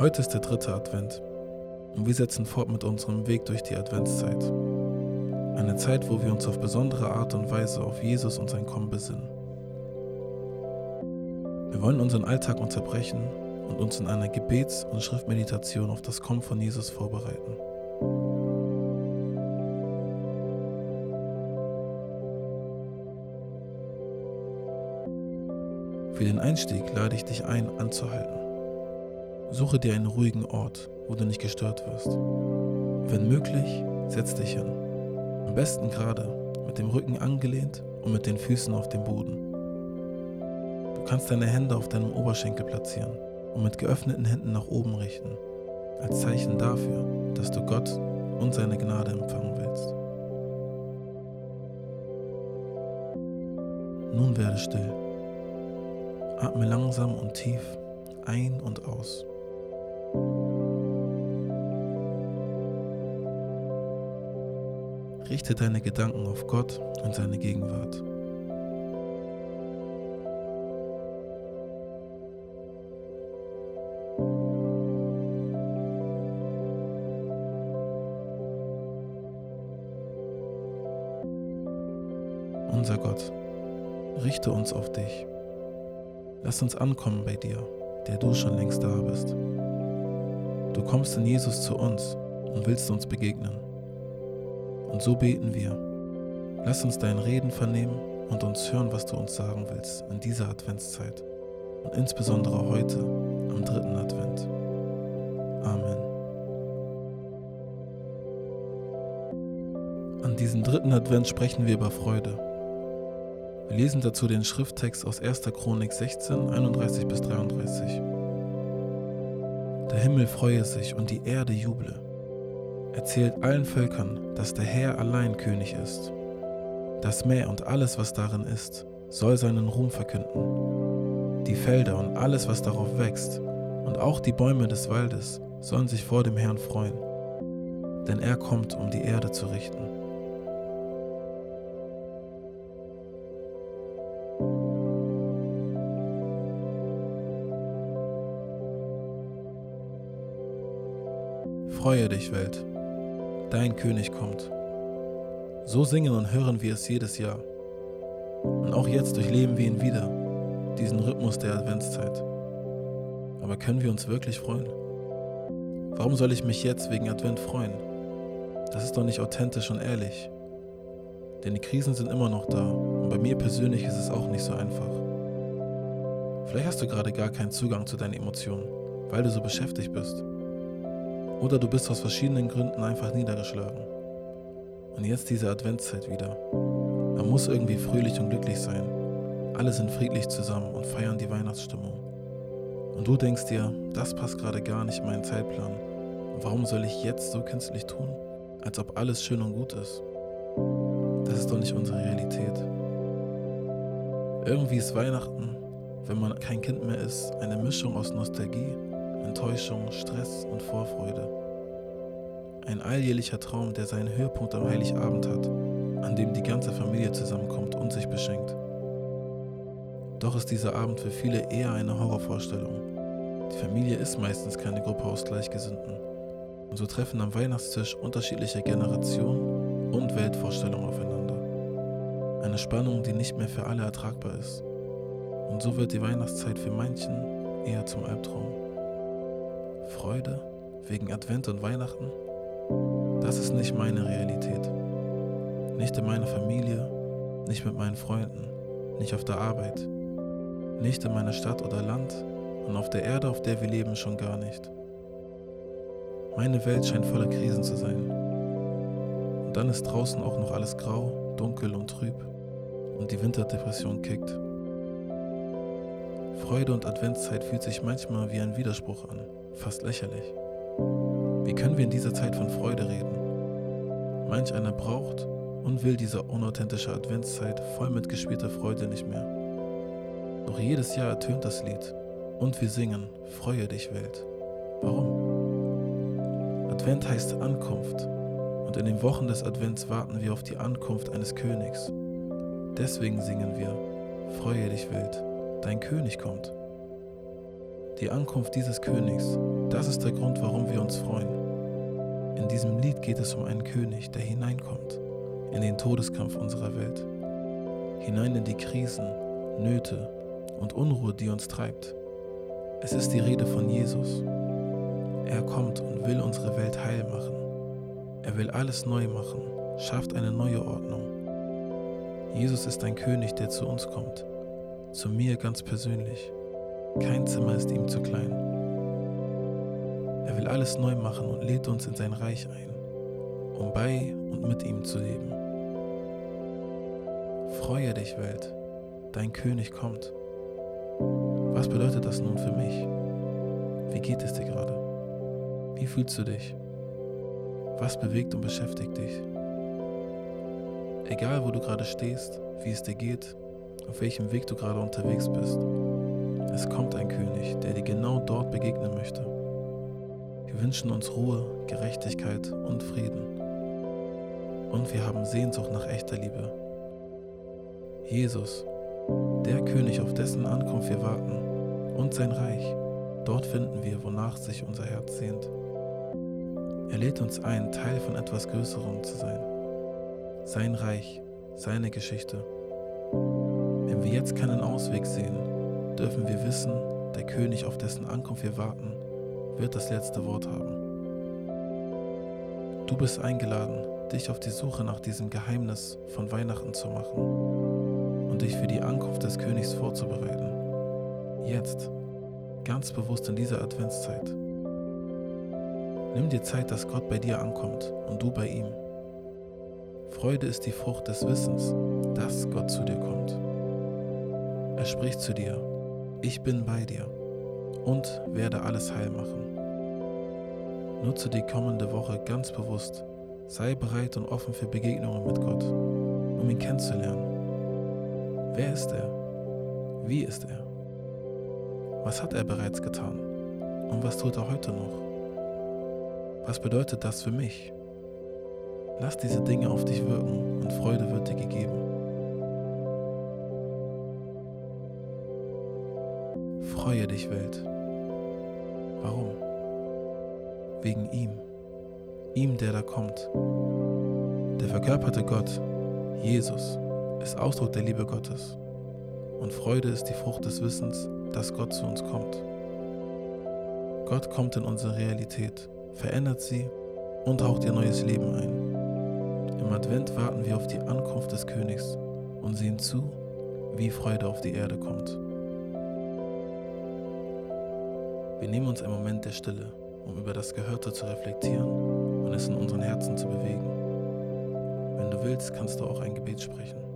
Heute ist der dritte Advent und wir setzen fort mit unserem Weg durch die Adventszeit. Eine Zeit, wo wir uns auf besondere Art und Weise auf Jesus und sein Kommen besinnen. Wir wollen unseren Alltag unterbrechen und uns in einer Gebets- und Schriftmeditation auf das Kommen von Jesus vorbereiten. Für den Einstieg lade ich dich ein, anzuhalten. Suche dir einen ruhigen Ort, wo du nicht gestört wirst. Wenn möglich, setz dich hin. Am besten gerade, mit dem Rücken angelehnt und mit den Füßen auf dem Boden. Du kannst deine Hände auf deinem Oberschenkel platzieren und mit geöffneten Händen nach oben richten, als Zeichen dafür, dass du Gott und seine Gnade empfangen willst. Nun werde still. Atme langsam und tief ein und aus. Richte deine Gedanken auf Gott und seine Gegenwart. Unser Gott, richte uns auf dich. Lass uns ankommen bei dir, der du schon längst da bist. Du kommst in Jesus zu uns und willst uns begegnen. Und so beten wir. Lass uns dein Reden vernehmen und uns hören, was du uns sagen willst in dieser Adventszeit und insbesondere heute am dritten Advent. Amen. An diesem dritten Advent sprechen wir über Freude. Wir lesen dazu den Schrifttext aus 1. Chronik 16, 31 bis 33. Der Himmel freue sich und die Erde juble. Erzählt allen Völkern, dass der Herr allein König ist. Das Meer und alles, was darin ist, soll seinen Ruhm verkünden. Die Felder und alles, was darauf wächst, und auch die Bäume des Waldes sollen sich vor dem Herrn freuen. Denn er kommt, um die Erde zu richten. Freue dich, Welt, dein König kommt. So singen und hören wir es jedes Jahr. Und auch jetzt durchleben wir ihn wieder, diesen Rhythmus der Adventszeit. Aber können wir uns wirklich freuen? Warum soll ich mich jetzt wegen Advent freuen? Das ist doch nicht authentisch und ehrlich. Denn die Krisen sind immer noch da und bei mir persönlich ist es auch nicht so einfach. Vielleicht hast du gerade gar keinen Zugang zu deinen Emotionen, weil du so beschäftigt bist. Oder du bist aus verschiedenen Gründen einfach niedergeschlagen. Und jetzt diese Adventszeit wieder. Man muss irgendwie fröhlich und glücklich sein. Alle sind friedlich zusammen und feiern die Weihnachtsstimmung. Und du denkst dir, das passt gerade gar nicht in meinen Zeitplan. Und warum soll ich jetzt so künstlich tun, als ob alles schön und gut ist? Das ist doch nicht unsere Realität. Irgendwie ist Weihnachten, wenn man kein Kind mehr ist, eine Mischung aus Nostalgie Enttäuschung, Stress und Vorfreude. Ein alljährlicher Traum, der seinen Höhepunkt am Heiligabend hat, an dem die ganze Familie zusammenkommt und sich beschenkt. Doch ist dieser Abend für viele eher eine Horrorvorstellung. Die Familie ist meistens keine Gruppe aus Gleichgesinnten. Und so treffen am Weihnachtstisch unterschiedliche Generationen und Weltvorstellungen aufeinander. Eine Spannung, die nicht mehr für alle ertragbar ist. Und so wird die Weihnachtszeit für manchen eher zum Albtraum. Freude wegen Advent und Weihnachten? Das ist nicht meine Realität. Nicht in meiner Familie, nicht mit meinen Freunden, nicht auf der Arbeit, nicht in meiner Stadt oder Land und auf der Erde, auf der wir leben, schon gar nicht. Meine Welt scheint voller Krisen zu sein. Und dann ist draußen auch noch alles grau, dunkel und trüb und die Winterdepression kickt. Freude und Adventszeit fühlt sich manchmal wie ein Widerspruch an fast lächerlich. Wie können wir in dieser Zeit von Freude reden? Manch einer braucht und will diese unauthentische Adventszeit voll mit gespielter Freude nicht mehr. Doch jedes Jahr ertönt das Lied und wir singen Freue dich Welt. Warum? Advent heißt Ankunft und in den Wochen des Advents warten wir auf die Ankunft eines Königs. Deswegen singen wir Freue dich Welt, dein König kommt. Die Ankunft dieses Königs, das ist der Grund, warum wir uns freuen. In diesem Lied geht es um einen König, der hineinkommt in den Todeskampf unserer Welt, hinein in die Krisen, Nöte und Unruhe, die uns treibt. Es ist die Rede von Jesus. Er kommt und will unsere Welt heil machen. Er will alles neu machen, schafft eine neue Ordnung. Jesus ist ein König, der zu uns kommt, zu mir ganz persönlich. Kein Zimmer ist ihm zu klein. Er will alles neu machen und lädt uns in sein Reich ein, um bei und mit ihm zu leben. Freue dich, Welt, dein König kommt. Was bedeutet das nun für mich? Wie geht es dir gerade? Wie fühlst du dich? Was bewegt und beschäftigt dich? Egal, wo du gerade stehst, wie es dir geht, auf welchem Weg du gerade unterwegs bist, es kommt ein König, der dir genau dort begegnen möchte. Wir wünschen uns Ruhe, Gerechtigkeit und Frieden. Und wir haben Sehnsucht nach echter Liebe. Jesus, der König, auf dessen Ankunft wir warten, und sein Reich, dort finden wir, wonach sich unser Herz sehnt. Er lädt uns ein, Teil von etwas Größerem zu sein. Sein Reich, seine Geschichte. Wenn wir jetzt keinen Ausweg sehen, dürfen wir wissen, der König, auf dessen Ankunft wir warten, wird das letzte Wort haben. Du bist eingeladen, dich auf die Suche nach diesem Geheimnis von Weihnachten zu machen und dich für die Ankunft des Königs vorzubereiten. Jetzt, ganz bewusst in dieser Adventszeit. Nimm dir Zeit, dass Gott bei dir ankommt und du bei ihm. Freude ist die Frucht des Wissens, dass Gott zu dir kommt. Er spricht zu dir, ich bin bei dir und werde alles heil machen. Nutze die kommende Woche ganz bewusst. Sei bereit und offen für Begegnungen mit Gott, um ihn kennenzulernen. Wer ist er? Wie ist er? Was hat er bereits getan? Und was tut er heute noch? Was bedeutet das für mich? Lass diese Dinge auf dich wirken und Freude wird dir gegeben. Dich, Welt. Warum? Wegen ihm. Ihm, der da kommt. Der verkörperte Gott, Jesus, ist Ausdruck der Liebe Gottes. Und Freude ist die Frucht des Wissens, dass Gott zu uns kommt. Gott kommt in unsere Realität, verändert sie und haucht ihr neues Leben ein. Im Advent warten wir auf die Ankunft des Königs und sehen zu, wie Freude auf die Erde kommt. Wir nehmen uns einen Moment der Stille, um über das Gehörte zu reflektieren und es in unseren Herzen zu bewegen. Wenn du willst, kannst du auch ein Gebet sprechen.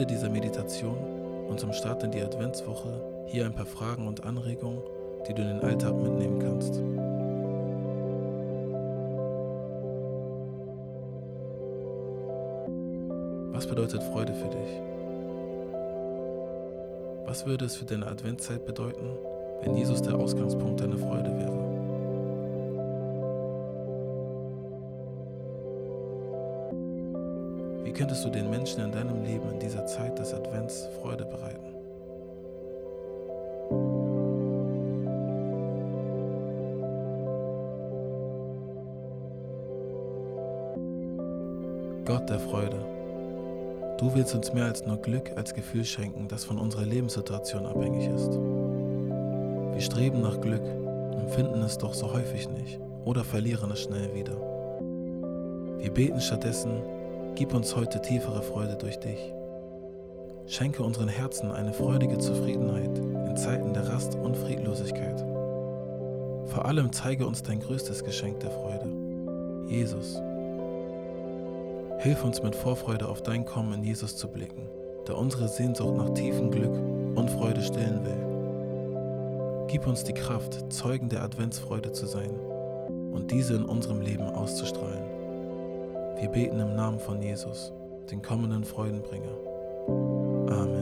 Ende dieser Meditation und zum Start in die Adventswoche hier ein paar Fragen und Anregungen, die du in den Alltag mitnehmen kannst. Was bedeutet Freude für dich? Was würde es für deine Adventszeit bedeuten, wenn Jesus der Ausgangspunkt deiner Freude wäre? Wie könntest du den Menschen in deinem Leben in dieser Zeit des Advents Freude bereiten? Gott der Freude, du willst uns mehr als nur Glück als Gefühl schenken, das von unserer Lebenssituation abhängig ist. Wir streben nach Glück und finden es doch so häufig nicht oder verlieren es schnell wieder. Wir beten stattdessen, gib uns heute tiefere Freude durch dich. Schenke unseren Herzen eine freudige Zufriedenheit in Zeiten der Rast und Friedlosigkeit. allem zeige uns dein größtes Geschenk der Freude, Jesus. Hilf uns mit Vorfreude auf dein Kommen in Jesus zu blicken, der unsere Sehnsucht nach tiefem Glück und Freude stillen will. Gib uns die Kraft, Zeugen der Adventsfreude zu sein und diese in unserem Leben auszustrahlen. Wir beten im Namen von Jesus, den kommenden Freudenbringer. Amen.